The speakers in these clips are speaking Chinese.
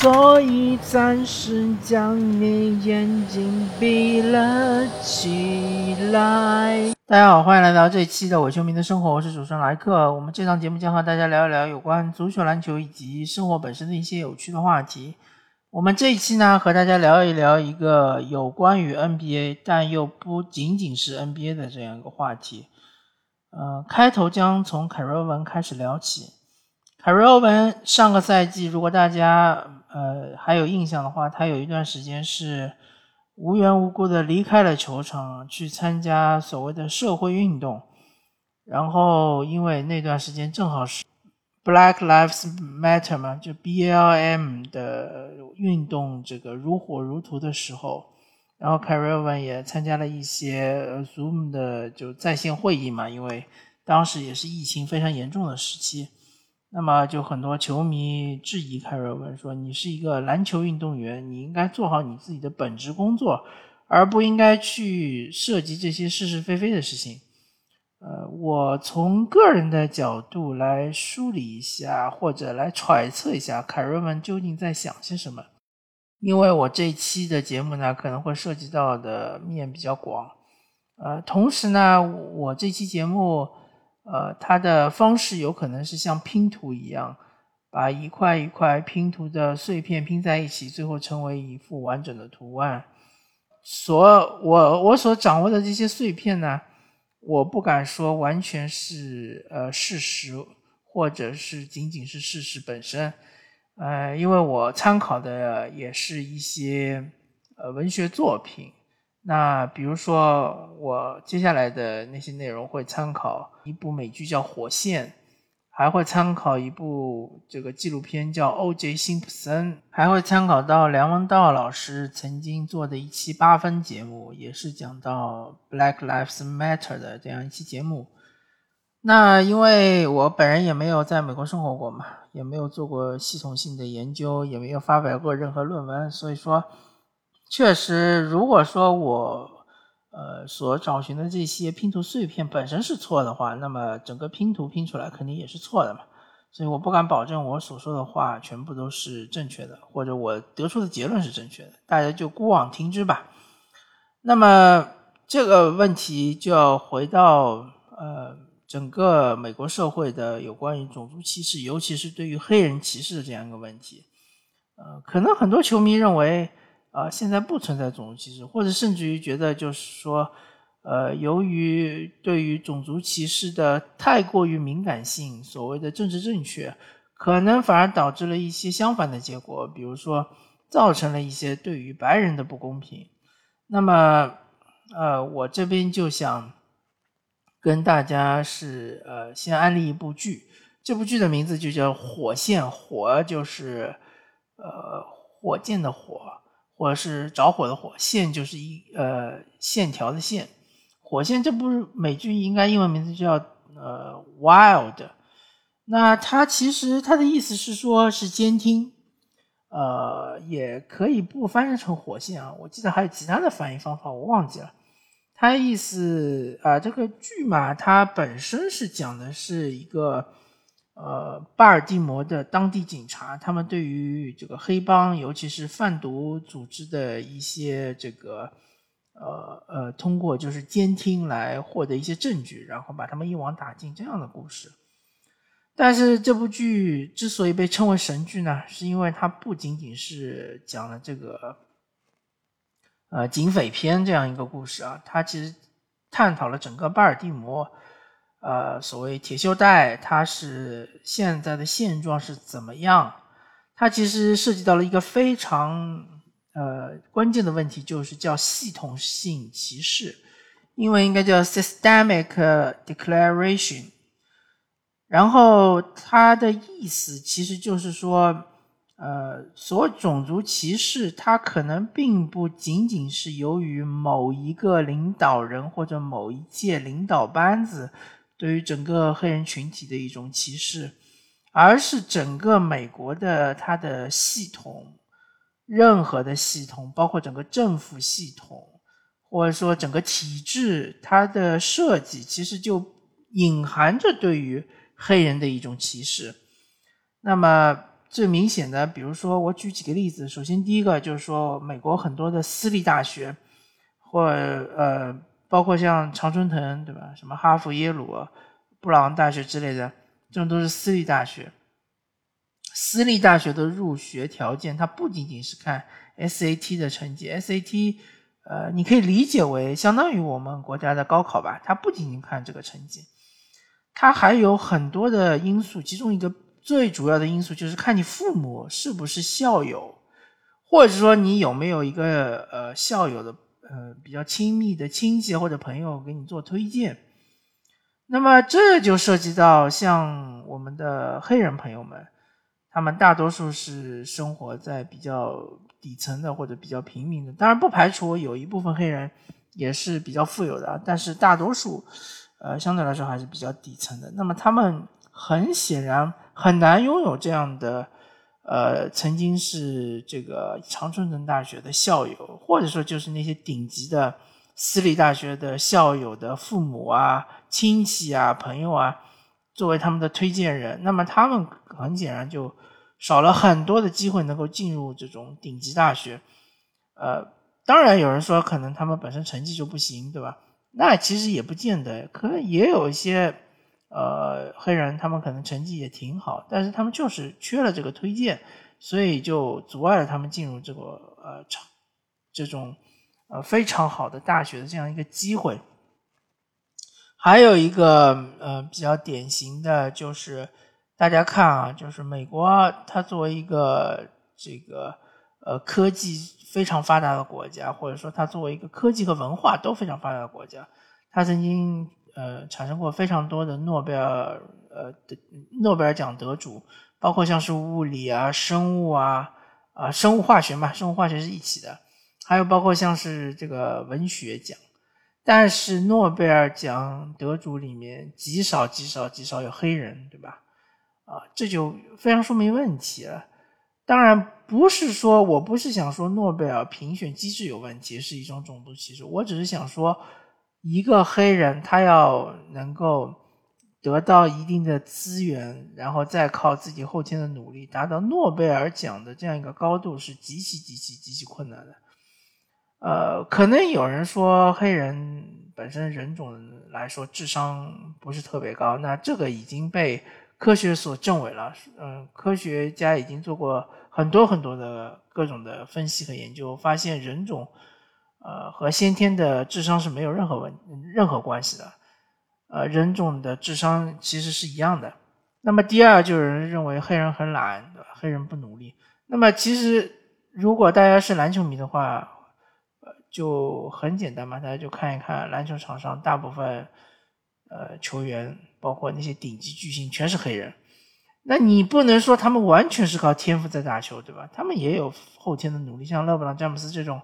所以暂时将你眼睛闭了起来。大家好，欢迎来到这一期的伪球迷的生活，我是主持人莱克。我们这档节目将和大家聊一聊有关足球、篮球以及生活本身的一些有趣的话题。我们这一期呢，和大家聊一聊一个有关于 NBA，但又不仅仅是 NBA 的这样一个话题。呃，开头将从凯瑞欧文开始聊起。凯瑞欧文上个赛季，如果大家呃还有印象的话，他有一段时间是。无缘无故的离开了球场，去参加所谓的社会运动，然后因为那段时间正好是 Black Lives Matter 嘛，就 BLM 的运动这个如火如荼的时候，然后凯瑞文也参加了一些 Zoom 的就在线会议嘛，因为当时也是疫情非常严重的时期。那么就很多球迷质疑凯瑞文说：“你是一个篮球运动员，你应该做好你自己的本职工作，而不应该去涉及这些是是非非的事情。”呃，我从个人的角度来梳理一下，或者来揣测一下凯瑞文究竟在想些什么。因为我这期的节目呢，可能会涉及到的面比较广。呃，同时呢，我这期节目。呃，它的方式有可能是像拼图一样，把一块一块拼图的碎片拼在一起，最后成为一幅完整的图案。所我我所掌握的这些碎片呢，我不敢说完全是呃事实，或者是仅仅是事实本身，呃，因为我参考的也是一些呃文学作品。那比如说，我接下来的那些内容会参考一部美剧叫《火线》，还会参考一部这个纪录片叫《O.J. 辛普森》，还会参考到梁文道老师曾经做的一期八分节目，也是讲到 Black Lives Matter 的这样一期节目。那因为我本人也没有在美国生活过嘛，也没有做过系统性的研究，也没有发表过任何论文，所以说。确实，如果说我呃所找寻的这些拼图碎片本身是错的话，那么整个拼图拼出来肯定也是错的嘛。所以我不敢保证我所说的话全部都是正确的，或者我得出的结论是正确的，大家就姑妄听之吧。那么这个问题就要回到呃整个美国社会的有关于种族歧视，尤其是对于黑人歧视的这样一个问题。呃，可能很多球迷认为。啊，现在不存在种族歧视，或者甚至于觉得就是说，呃，由于对于种族歧视的太过于敏感性，所谓的政治正确，可能反而导致了一些相反的结果，比如说造成了一些对于白人的不公平。那么，呃，我这边就想跟大家是呃，先安利一部剧，这部剧的名字就叫《火线》，火就是呃火箭的火。或者是着火的火线，就是一呃线条的线。火线这部美剧应该英文名字叫呃 Wild。那它其实它的意思是说是监听，呃也可以不翻译成火线啊。我记得还有其他的翻译方法，我忘记了。它意思啊，这个剧嘛，它本身是讲的是一个。呃，巴尔的摩的当地警察，他们对于这个黑帮，尤其是贩毒组织的一些这个，呃呃，通过就是监听来获得一些证据，然后把他们一网打尽这样的故事。但是这部剧之所以被称为神剧呢，是因为它不仅仅是讲了这个，呃，警匪片这样一个故事啊，它其实探讨了整个巴尔的摩。呃，所谓铁锈带，它是现在的现状是怎么样？它其实涉及到了一个非常呃关键的问题，就是叫系统性歧视，英文应该叫 systemic declaration。然后它的意思其实就是说，呃，所种族歧视，它可能并不仅仅是由于某一个领导人或者某一届领导班子。对于整个黑人群体的一种歧视，而是整个美国的它的系统，任何的系统，包括整个政府系统，或者说整个体制，它的设计其实就隐含着对于黑人的一种歧视。那么最明显的，比如说我举几个例子，首先第一个就是说，美国很多的私立大学，或呃，包括像常春藤，对吧？什么哈佛、耶鲁、布朗大学之类的，这种都是私立大学。私立大学的入学条件，它不仅仅是看 SAT 的成绩，SAT，呃，你可以理解为相当于我们国家的高考吧，它不仅仅看这个成绩，它还有很多的因素，其中一个最主要的因素就是看你父母是不是校友，或者说你有没有一个呃校友的呃比较亲密的亲戚或者朋友给你做推荐，那么这就涉及到像我们的黑人朋友们。他们大多数是生活在比较底层的或者比较平民的，当然不排除有一部分黑人也是比较富有的，但是大多数，呃，相对来说还是比较底层的。那么他们很显然很难拥有这样的，呃，曾经是这个长春藤大学的校友，或者说就是那些顶级的私立大学的校友的父母啊、亲戚啊、朋友啊。作为他们的推荐人，那么他们很显然就少了很多的机会能够进入这种顶级大学。呃，当然有人说可能他们本身成绩就不行，对吧？那其实也不见得，可能也有一些呃黑人，他们可能成绩也挺好，但是他们就是缺了这个推荐，所以就阻碍了他们进入这个呃这种呃非常好的大学的这样一个机会。还有一个呃比较典型的就是，大家看啊，就是美国它作为一个这个呃科技非常发达的国家，或者说它作为一个科技和文化都非常发达的国家，它曾经呃产生过非常多的诺贝尔呃的诺贝尔奖得主，包括像是物理啊、生物啊啊生物化学嘛，生物化学是一起的，还有包括像是这个文学奖。但是诺贝尔奖得主里面极少极少极少有黑人，对吧？啊，这就非常说明问题了。当然不是说我不是想说诺贝尔评选机制有问题，是一种种族歧视。我只是想说，一个黑人他要能够得到一定的资源，然后再靠自己后天的努力达到诺贝尔奖的这样一个高度，是极其极其极其困难的。呃，可能有人说黑人本身人种来说智商不是特别高，那这个已经被科学所证伪了。嗯，科学家已经做过很多很多的各种的分析和研究，发现人种呃和先天的智商是没有任何问任何关系的。呃，人种的智商其实是一样的。那么第二，就有人认为黑人很懒，黑人不努力。那么其实如果大家是篮球迷的话，呃就很简单嘛，大家就看一看篮球场上大部分呃球员，包括那些顶级巨星，全是黑人。那你不能说他们完全是靠天赋在打球，对吧？他们也有后天的努力，像勒布朗詹姆斯这种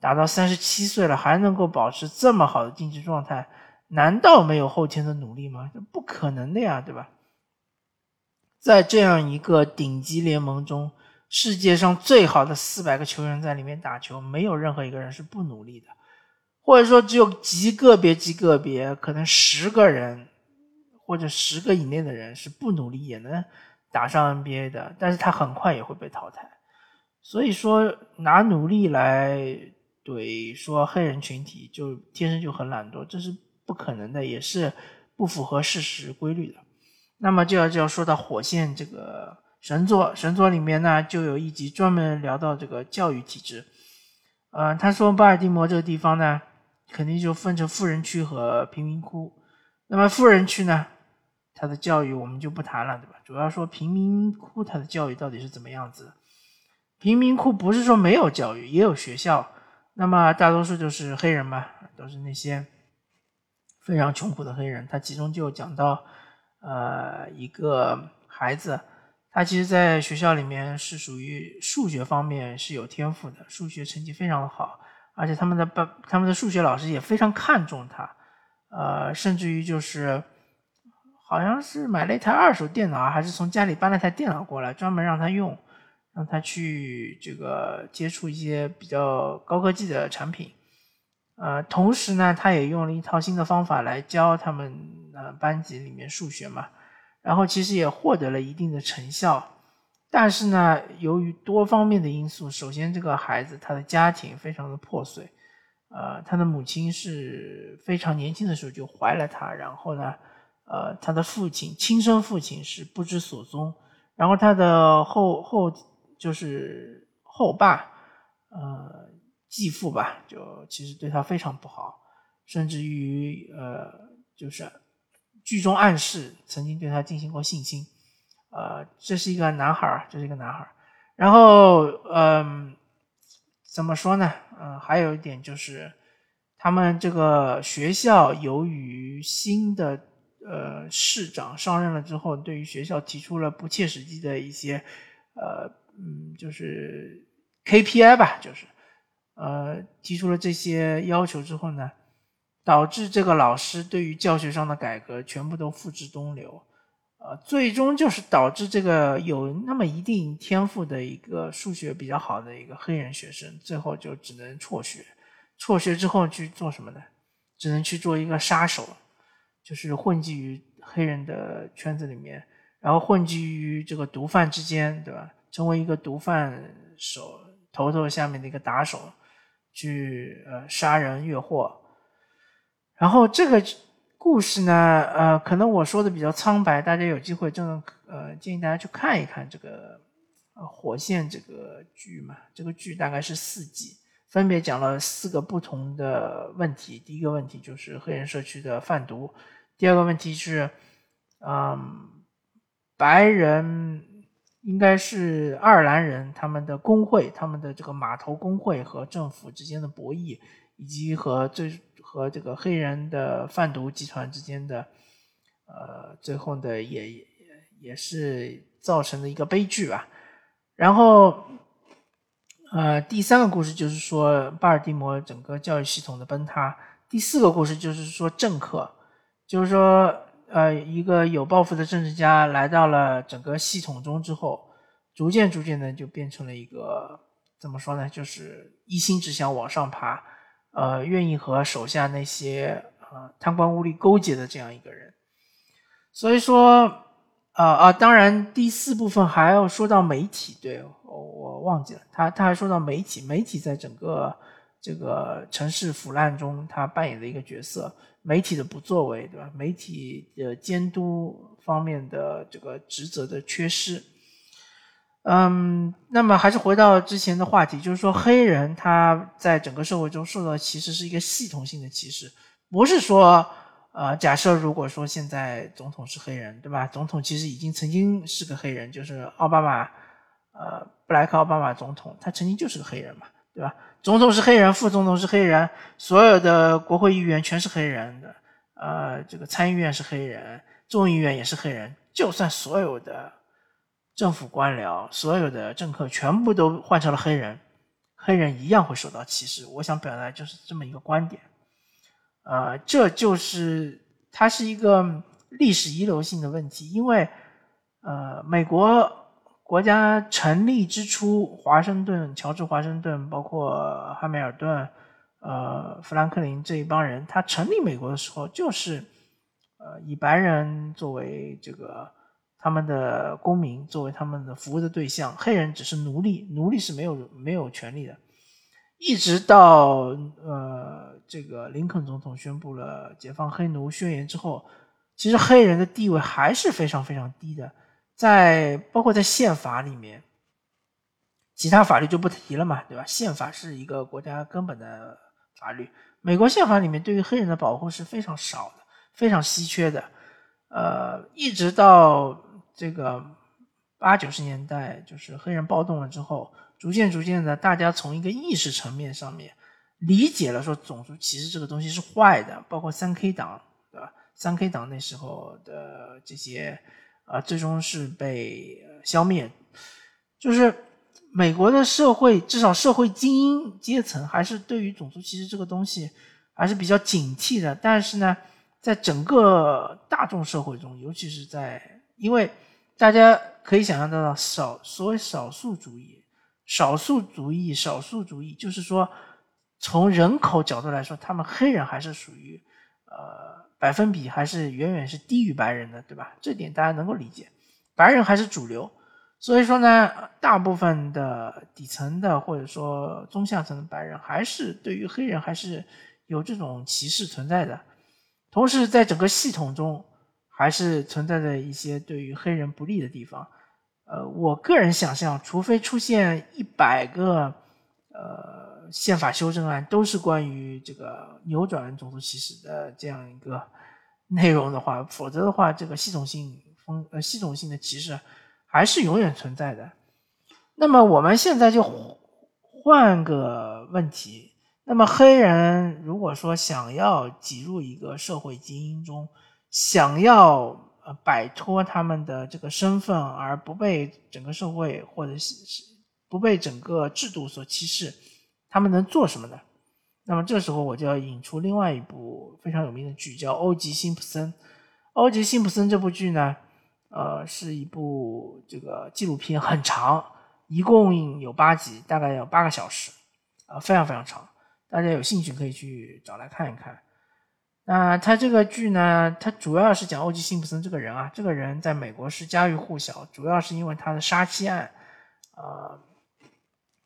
打到三十七岁了还能够保持这么好的竞技状态，难道没有后天的努力吗？不可能的呀，对吧？在这样一个顶级联盟中。世界上最好的四百个球员在里面打球，没有任何一个人是不努力的，或者说只有极个别、极个别，可能十个人或者十个以内的人是不努力也能打上 NBA 的，但是他很快也会被淘汰。所以说，拿努力来怼说黑人群体就天生就很懒惰，这是不可能的，也是不符合事实规律的。那么就要就要说到火线这个。神作神作里面呢，就有一集专门聊到这个教育体制。呃，他说巴尔的摩这个地方呢，肯定就分成富人区和贫民窟。那么富人区呢，它的教育我们就不谈了，对吧？主要说贫民窟它的教育到底是怎么样子。贫民窟不是说没有教育，也有学校，那么大多数就是黑人嘛，都是那些非常穷苦的黑人。他其中就讲到，呃，一个孩子。他其实，在学校里面是属于数学方面是有天赋的，数学成绩非常的好，而且他们的班他们的数学老师也非常看重他，呃，甚至于就是好像是买了一台二手电脑，还是从家里搬了台电脑过来，专门让他用，让他去这个接触一些比较高科技的产品，呃，同时呢，他也用了一套新的方法来教他们呃班级里面数学嘛。然后其实也获得了一定的成效，但是呢，由于多方面的因素，首先这个孩子他的家庭非常的破碎，呃，他的母亲是非常年轻的时候就怀了他，然后呢，呃，他的父亲亲生父亲是不知所踪，然后他的后后就是后爸，呃，继父吧，就其实对他非常不好，甚至于呃，就是剧中暗示曾经对他进行过性侵。呃，这是一个男孩儿，这是一个男孩儿。然后，嗯，怎么说呢？嗯，还有一点就是，他们这个学校由于新的呃市长上任了之后，对于学校提出了不切实际的一些呃嗯，就是 KPI 吧，就是呃提出了这些要求之后呢，导致这个老师对于教学上的改革全部都付之东流。呃，最终就是导致这个有那么一定天赋的一个数学比较好的一个黑人学生，最后就只能辍学。辍学之后去做什么呢？只能去做一个杀手，就是混迹于黑人的圈子里面，然后混迹于这个毒贩之间，对吧？成为一个毒贩手头头下面的一个打手，去呃杀人越货。然后这个。故事呢，呃，可能我说的比较苍白，大家有机会，正呃建议大家去看一看这个《火线》这个剧嘛。这个剧大概是四集，分别讲了四个不同的问题。第一个问题就是黑人社区的贩毒，第二个问题是，嗯，白人应该是爱尔兰人他们的工会，他们的这个码头工会和政府之间的博弈，以及和最。和这个黑人的贩毒集团之间的，呃，最后的也也是造成的一个悲剧吧。然后，呃，第三个故事就是说巴尔的摩整个教育系统的崩塌。第四个故事就是说政客，就是说，呃，一个有抱负的政治家来到了整个系统中之后，逐渐逐渐的就变成了一个怎么说呢？就是一心只想往上爬。呃，愿意和手下那些呃贪官污吏勾结的这样一个人，所以说，啊啊，当然第四部分还要说到媒体，对我忘记了，他他还说到媒体，媒体在整个这个城市腐烂中，他扮演的一个角色，媒体的不作为，对吧？媒体的监督方面的这个职责的缺失。嗯，那么还是回到之前的话题，就是说黑人他在整个社会中受到歧视是一个系统性的歧视，不是说，呃，假设如果说现在总统是黑人，对吧？总统其实已经曾经是个黑人，就是奥巴马，呃，布莱克奥巴马总统，他曾经就是个黑人嘛，对吧？总统是黑人，副总统是黑人，所有的国会议员全是黑人的，呃，这个参议院是黑人，众议院也是黑人，就算所有的。政府官僚，所有的政客全部都换成了黑人，黑人一样会受到歧视。我想表达就是这么一个观点，呃，这就是它是一个历史遗留性的问题，因为呃，美国国家成立之初，华盛顿、乔治华盛顿，包括汉密尔顿、呃，富兰克林这一帮人，他成立美国的时候，就是呃，以白人作为这个。他们的公民作为他们的服务的对象，黑人只是奴隶，奴隶是没有没有权利的。一直到呃这个林肯总统宣布了解放黑奴宣言之后，其实黑人的地位还是非常非常低的，在包括在宪法里面，其他法律就不提了嘛，对吧？宪法是一个国家根本的法律，美国宪法里面对于黑人的保护是非常少的，非常稀缺的，呃，一直到。这个八九十年代，就是黑人暴动了之后，逐渐逐渐的，大家从一个意识层面上面理解了说种族歧视这个东西是坏的，包括三 K 党，对吧？三 K 党那时候的这些啊，最终是被消灭。就是美国的社会，至少社会精英阶层还是对于种族歧视这个东西还是比较警惕的。但是呢，在整个大众社会中，尤其是在因为大家可以想象得到，少所谓少数主义，少数主义，少数主义，就是说，从人口角度来说，他们黑人还是属于，呃，百分比还是远远是低于白人的，对吧？这点大家能够理解。白人还是主流，所以说呢，大部分的底层的或者说中下层的白人，还是对于黑人还是有这种歧视存在的。同时，在整个系统中，还是存在着一些对于黑人不利的地方。呃，我个人想象，除非出现一百个呃宪法修正案都是关于这个扭转种族歧视的这样一个 内容的话，否则的话，这个系统性风呃系统性的歧视。还是永远存在的。那么我们现在就换个问题：那么黑人如果说想要挤入一个社会精英中，想要呃摆脱他们的这个身份而不被整个社会或者是不被整个制度所歧视，他们能做什么呢？那么这时候我就要引出另外一部非常有名的剧，叫《欧吉辛普森》。《欧吉辛普森》这部剧呢？呃，是一部这个纪录片，很长，一共有八集，大概有八个小时，啊，非常非常长。大家有兴趣可以去找来看一看。那他这个剧呢，他主要是讲欧吉辛普森这个人啊，这个人在美国是家喻户晓，主要是因为他的杀妻案，呃，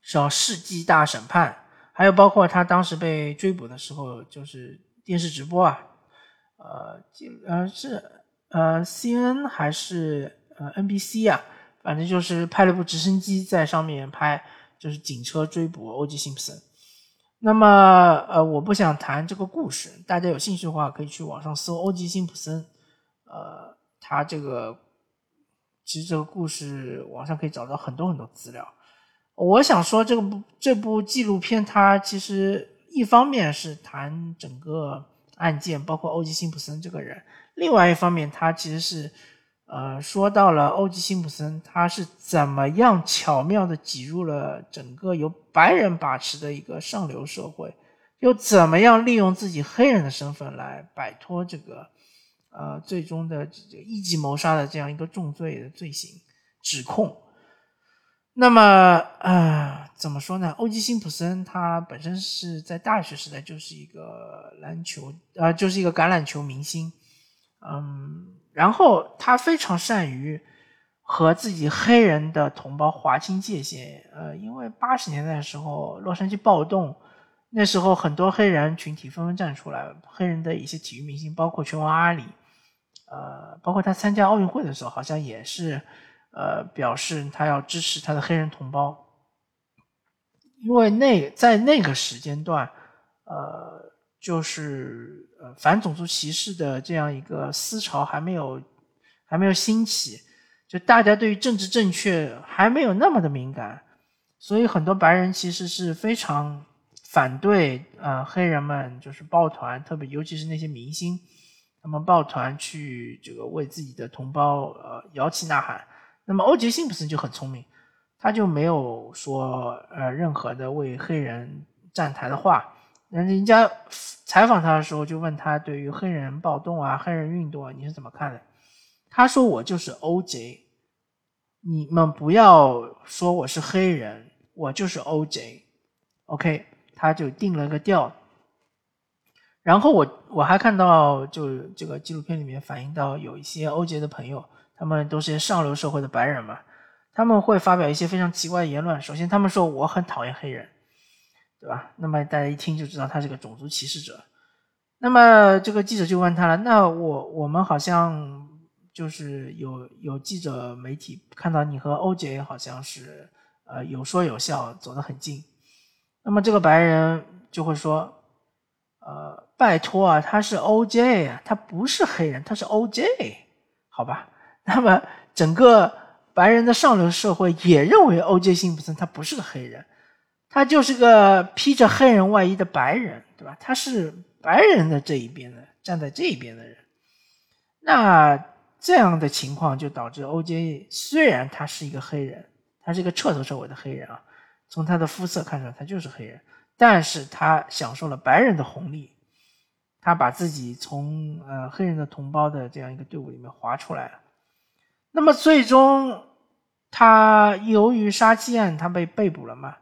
叫世纪大审判，还有包括他当时被追捕的时候，就是电视直播啊，呃，呃是。呃，C N 还是呃 N B C 啊，反正就是派了部直升机在上面拍，就是警车追捕欧吉辛普森。那么，呃，我不想谈这个故事，大家有兴趣的话可以去网上搜欧吉辛普森。呃，他这个其实这个故事网上可以找到很多很多资料。我想说，这部这部纪录片它其实一方面是谈整个案件，包括欧吉辛普森这个人。另外一方面，他其实是，呃，说到了欧吉辛普森，他是怎么样巧妙的挤入了整个由白人把持的一个上流社会，又怎么样利用自己黑人的身份来摆脱这个，呃，最终的这个一级谋杀的这样一个重罪的罪行指控。那么，呃，怎么说呢？欧吉辛普森他本身是在大学时代就是一个篮球，呃，就是一个橄榄球明星。嗯，然后他非常善于和自己黑人的同胞划清界限。呃，因为八十年代的时候，洛杉矶暴动，那时候很多黑人群体纷纷站出来，黑人的一些体育明星，包括拳王阿里，呃，包括他参加奥运会的时候，好像也是呃表示他要支持他的黑人同胞，因为那在那个时间段，呃。就是呃反种族歧视的这样一个思潮还没有还没有兴起，就大家对于政治正确还没有那么的敏感，所以很多白人其实是非常反对呃黑人们就是抱团，特别尤其是那些明星，他们抱团去这个为自己的同胞呃摇旗呐喊。那么欧杰辛普森就很聪明，他就没有说呃任何的为黑人站台的话。人人家采访他的时候就问他对于黑人暴动啊、黑人运动啊你是怎么看的？他说我就是 OJ，你们不要说我是黑人，我就是 OJ。OK，他就定了个调。然后我我还看到就这个纪录片里面反映到有一些 OJ 的朋友，他们都是些上流社会的白人嘛，他们会发表一些非常奇怪的言论。首先他们说我很讨厌黑人。对吧？那么大家一听就知道他是个种族歧视者。那么这个记者就问他了：“那我我们好像就是有有记者媒体看到你和欧杰好像是呃有说有笑，走得很近。”那么这个白人就会说：“呃，拜托啊，他是 OJ 啊，他不是黑人，他是 OJ，好吧？”那么整个白人的上流社会也认为 OJ 辛普森他不是个黑人。他就是个披着黑人外衣的白人，对吧？他是白人的这一边的，站在这一边的人。那这样的情况就导致 OJ 虽然他是一个黑人，他是一个彻头彻尾的黑人啊，从他的肤色看出来他就是黑人，但是他享受了白人的红利，他把自己从呃黑人的同胞的这样一个队伍里面划出来了。那么最终他由于杀妻案，他被被捕了嘛？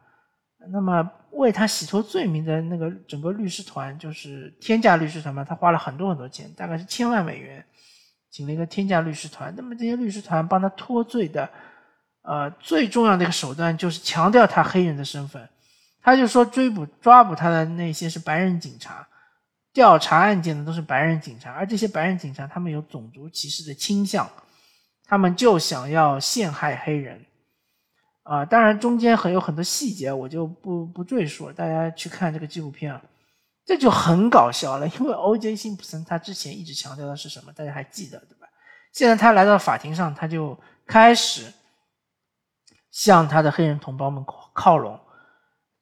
那么为他洗脱罪名的那个整个律师团，就是天价律师团嘛，他花了很多很多钱，大概是千万美元，请了一个天价律师团。那么这些律师团帮他脱罪的，呃，最重要的一个手段就是强调他黑人的身份。他就说追捕抓捕他的那些是白人警察，调查案件的都是白人警察，而这些白人警察他们有种族歧视的倾向，他们就想要陷害黑人。啊，当然中间还有很多细节，我就不不赘述了，大家去看这个纪录片啊，这就很搞笑了。因为 O.J. 辛普森他之前一直强调的是什么？大家还记得对吧？现在他来到法庭上，他就开始向他的黑人同胞们靠拢。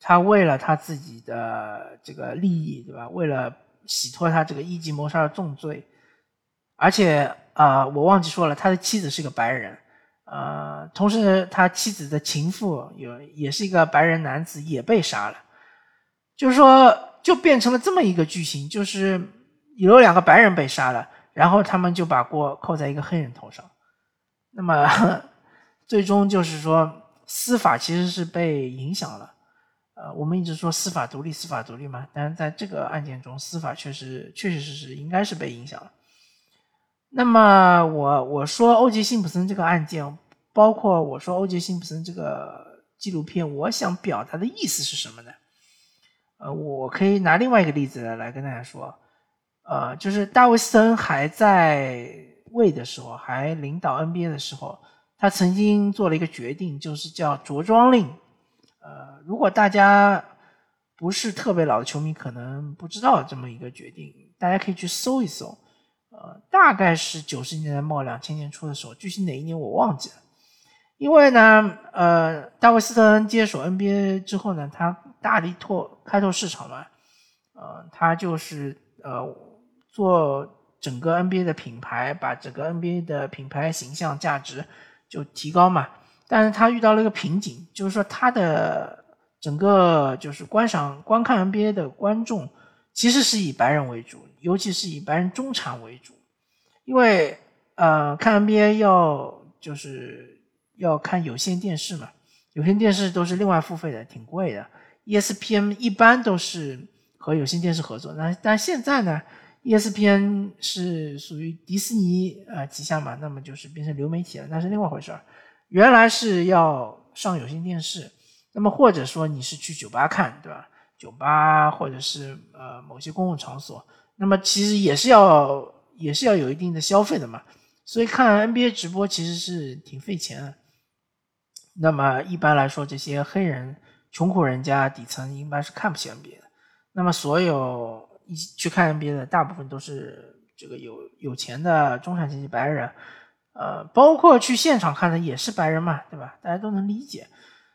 他为了他自己的这个利益，对吧？为了洗脱他这个一级谋杀的重罪，而且啊，我忘记说了，他的妻子是个白人。呃，同时他妻子的情妇有也是一个白人男子，也被杀了。就是说，就变成了这么一个剧情，就是有两个白人被杀了，然后他们就把锅扣在一个黑人头上。那么最终就是说，司法其实是被影响了。呃，我们一直说司法独立，司法独立嘛，但是在这个案件中，司法确实确确实实应该是被影响了。那么我我说欧杰辛普森这个案件，包括我说欧杰辛普森这个纪录片，我想表达的意思是什么呢？呃，我可以拿另外一个例子来跟大家说，呃，就是大卫斯恩还在位的时候，还领导 NBA 的时候，他曾经做了一个决定，就是叫着装令。呃，如果大家不是特别老的球迷，可能不知道这么一个决定，大家可以去搜一搜。呃，大概是九十年代末两千年初的时候，具体哪一年我忘记了。因为呢，呃，大卫斯特恩接手 NBA 之后呢，他大力拓开拓市场嘛，呃，他就是呃做整个 NBA 的品牌，把整个 NBA 的品牌形象价值就提高嘛。但是他遇到了一个瓶颈，就是说他的整个就是观赏观看 NBA 的观众。其实是以白人为主，尤其是以白人中产为主，因为呃看 NBA 要就是要看有线电视嘛，有线电视都是另外付费的，挺贵的。ESPN 一般都是和有线电视合作，那但现在呢，ESPN 是属于迪士尼呃旗下嘛，那么就是变成流媒体了，那是另外回事儿。原来是要上有线电视，那么或者说你是去酒吧看，对吧？酒吧或者是呃某些公共场所，那么其实也是要也是要有一定的消费的嘛，所以看 NBA 直播其实是挺费钱的。那么一般来说，这些黑人穷苦人家底层一般是看不起 NBA 的。那么所有一去看 NBA 的大部分都是这个有有钱的中产阶级白人，呃，包括去现场看的也是白人嘛，对吧？大家都能理解。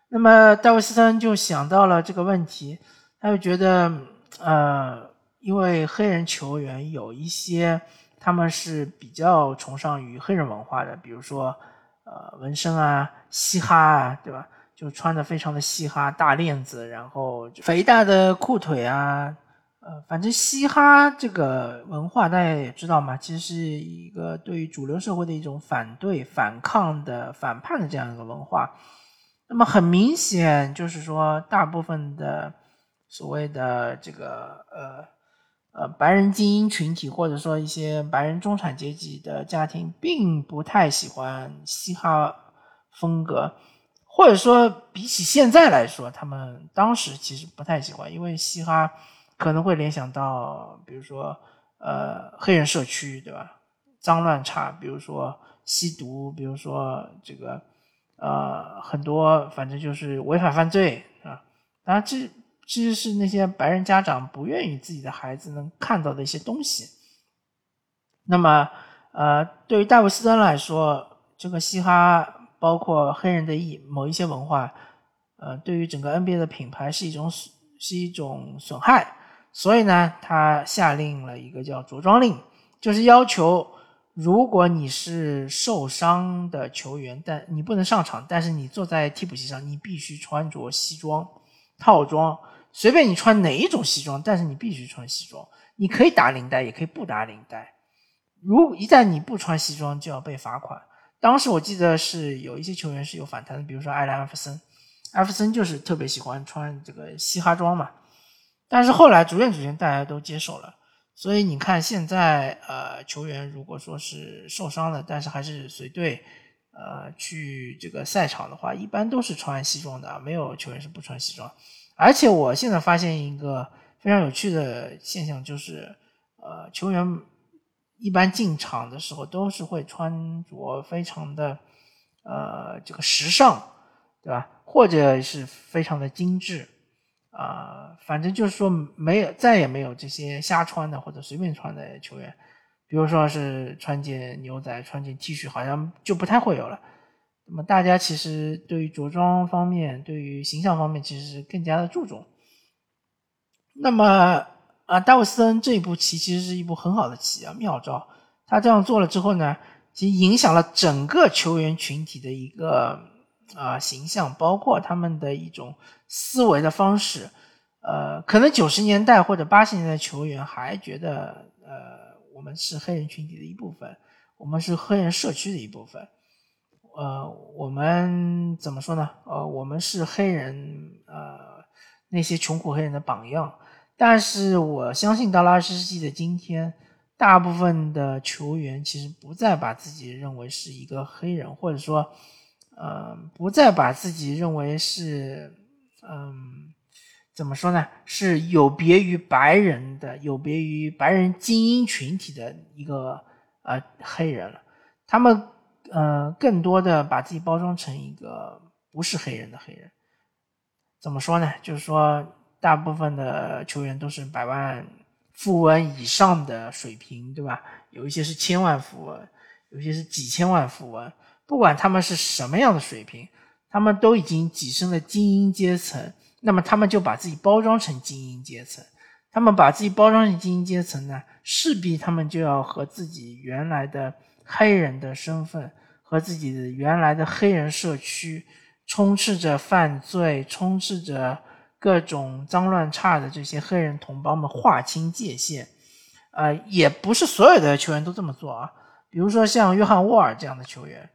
那么戴维斯特就想到了这个问题。他就觉得，呃，因为黑人球员有一些，他们是比较崇尚于黑人文化的，比如说，呃，纹身啊，嘻哈啊，对吧？就穿的非常的嘻哈，大链子，然后肥大的裤腿啊，呃，反正嘻哈这个文化大家也知道嘛，其实是一个对于主流社会的一种反对、反抗的、反叛的这样一个文化。那么很明显，就是说大部分的。所谓的这个呃呃白人精英群体，或者说一些白人中产阶级的家庭，并不太喜欢嘻哈风格，或者说比起现在来说，他们当时其实不太喜欢，因为嘻哈可能会联想到，比如说呃黑人社区，对吧？脏乱差，比如说吸毒，比如说这个呃很多，反正就是违法犯罪啊，当然这。其实是那些白人家长不愿意自己的孩子能看到的一些东西。那么，呃，对于戴维斯登来说，这个嘻哈包括黑人的一某一些文化，呃，对于整个 NBA 的品牌是一种是一种损害。所以呢，他下令了一个叫着装令，就是要求，如果你是受伤的球员，但你不能上场，但是你坐在替补席上，你必须穿着西装套装。随便你穿哪一种西装，但是你必须穿西装。你可以打领带，也可以不打领带。如一旦你不穿西装，就要被罚款。当时我记得是有一些球员是有反弹的，比如说艾伦·艾弗森，艾弗森就是特别喜欢穿这个嘻哈装嘛。但是后来逐渐逐渐大家都接受了，所以你看现在呃球员如果说是受伤了，但是还是随队呃去这个赛场的话，一般都是穿西装的，没有球员是不穿西装。而且我现在发现一个非常有趣的现象，就是呃球员一般进场的时候都是会穿着非常的呃这个时尚，对吧？或者是非常的精致。啊，反正就是说没有，再也没有这些瞎穿的或者随便穿的球员，比如说是穿件牛仔、穿件 T 恤，好像就不太会有了。那么大家其实对于着装方面、对于形象方面，其实更加的注重。那么啊，戴维斯恩这一步棋其实是一步很好的棋啊，妙招。他这样做了之后呢，其实影响了整个球员群体的一个啊形象，包括他们的一种。思维的方式，呃，可能九十年代或者八十年代球员还觉得，呃，我们是黑人群体的一部分，我们是黑人社区的一部分，呃，我们怎么说呢？呃，我们是黑人，呃，那些穷苦黑人的榜样。但是我相信，到了二十世纪的今天，大部分的球员其实不再把自己认为是一个黑人，或者说，呃，不再把自己认为是。嗯，怎么说呢？是有别于白人的，有别于白人精英群体的一个呃黑人了。他们呃更多的把自己包装成一个不是黑人的黑人。怎么说呢？就是说，大部分的球员都是百万富翁以上的水平，对吧？有一些是千万富翁，有些是几千万富翁。不管他们是什么样的水平。他们都已经跻身了精英阶层，那么他们就把自己包装成精英阶层。他们把自己包装成精英阶层呢，势必他们就要和自己原来的黑人的身份和自己的原来的黑人社区充斥着犯罪、充斥着各种脏乱差的这些黑人同胞们划清界限。呃，也不是所有的球员都这么做啊，比如说像约翰沃尔这样的球员，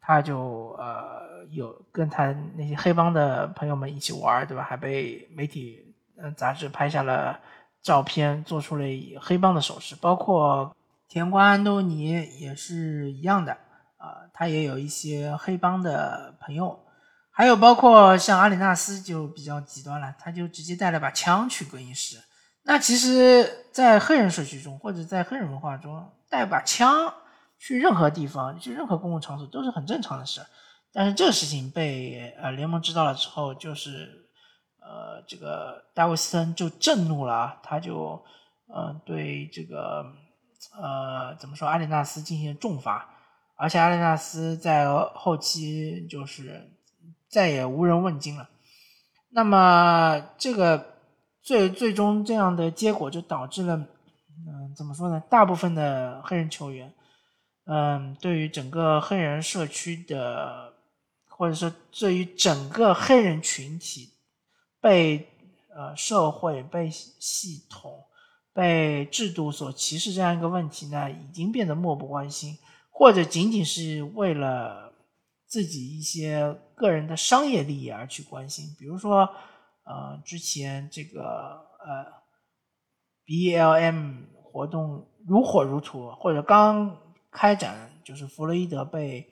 他就呃。有跟他那些黑帮的朋友们一起玩，对吧？还被媒体、嗯杂志拍下了照片，做出了黑帮的手势。包括甜瓜安东尼也是一样的啊，他也有一些黑帮的朋友。还有包括像阿里纳斯就比较极端了，他就直接带了把枪去更衣室。那其实，在黑人社区中或者在黑人文化中，带把枪去任何地方、去任何公共场所都是很正常的事。但是这个事情被呃联盟知道了之后，就是呃这个戴维斯就震怒了，他就呃对这个呃怎么说阿里纳斯进行重罚，而且阿里纳斯在后期就是再也无人问津了。那么这个最最终这样的结果就导致了嗯怎么说呢？大部分的黑人球员嗯对于整个黑人社区的。或者说，对于整个黑人群体被呃社会、被系统、被制度所歧视这样一个问题呢，已经变得漠不关心，或者仅仅是为了自己一些个人的商业利益而去关心。比如说，呃，之前这个呃 BLM 活动如火如荼，或者刚开展，就是弗洛伊德被。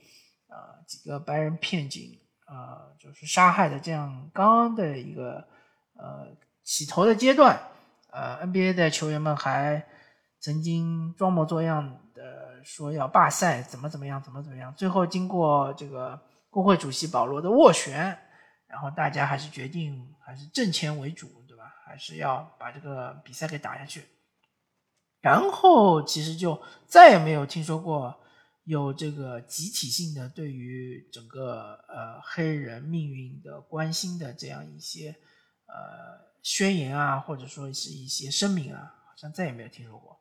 呃，几个白人骗警，呃，就是杀害的这样刚刚的一个呃起头的阶段，呃，NBA 的球员们还曾经装模作样的说要罢赛，怎么怎么样，怎么怎么样，最后经过这个工会主席保罗的斡旋，然后大家还是决定还是挣钱为主，对吧？还是要把这个比赛给打下去，然后其实就再也没有听说过。有这个集体性的对于整个呃黑人命运的关心的这样一些呃宣言啊，或者说是一些声明啊，好像再也没有听说过。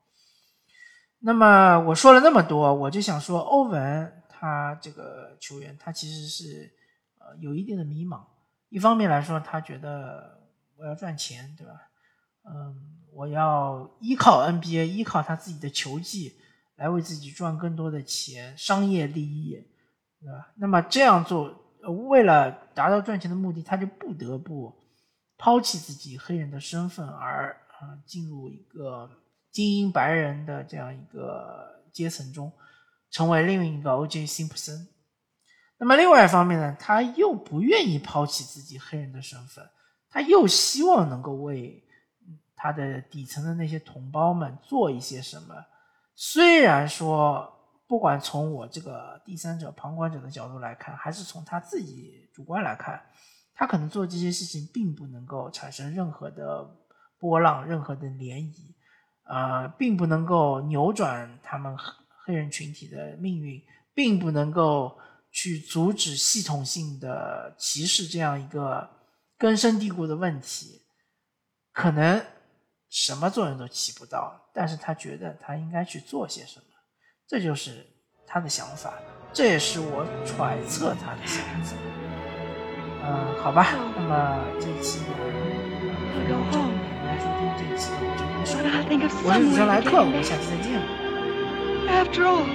那么我说了那么多，我就想说，欧文他这个球员，他其实是呃有一定的迷茫。一方面来说，他觉得我要赚钱，对吧？嗯，我要依靠 NBA，依靠他自己的球技。来为自己赚更多的钱，商业利益，对吧？那么这样做，为了达到赚钱的目的，他就不得不抛弃自己黑人的身份，而啊进入一个精英白人的这样一个阶层中，成为另一个 O.J. Simpson。那么另外一方面呢，他又不愿意抛弃自己黑人的身份，他又希望能够为他的底层的那些同胞们做一些什么。虽然说，不管从我这个第三者、旁观者的角度来看，还是从他自己主观来看，他可能做这些事情并不能够产生任何的波浪、任何的涟漪，呃，并不能够扭转他们黑人群体的命运，并不能够。去阻止系统性的歧视这样一个根深蒂固的问题，可能什么作用都起不到。但是他觉得他应该去做些什么，这就是他的想法，这也是我揣测他的想法。嗯，好吧，那么这一期呢，非常感谢来收听这一期的我这边说，我是主持人莱克，我们下期再见。After all,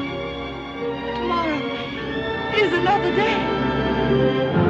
tomorrow. is another day.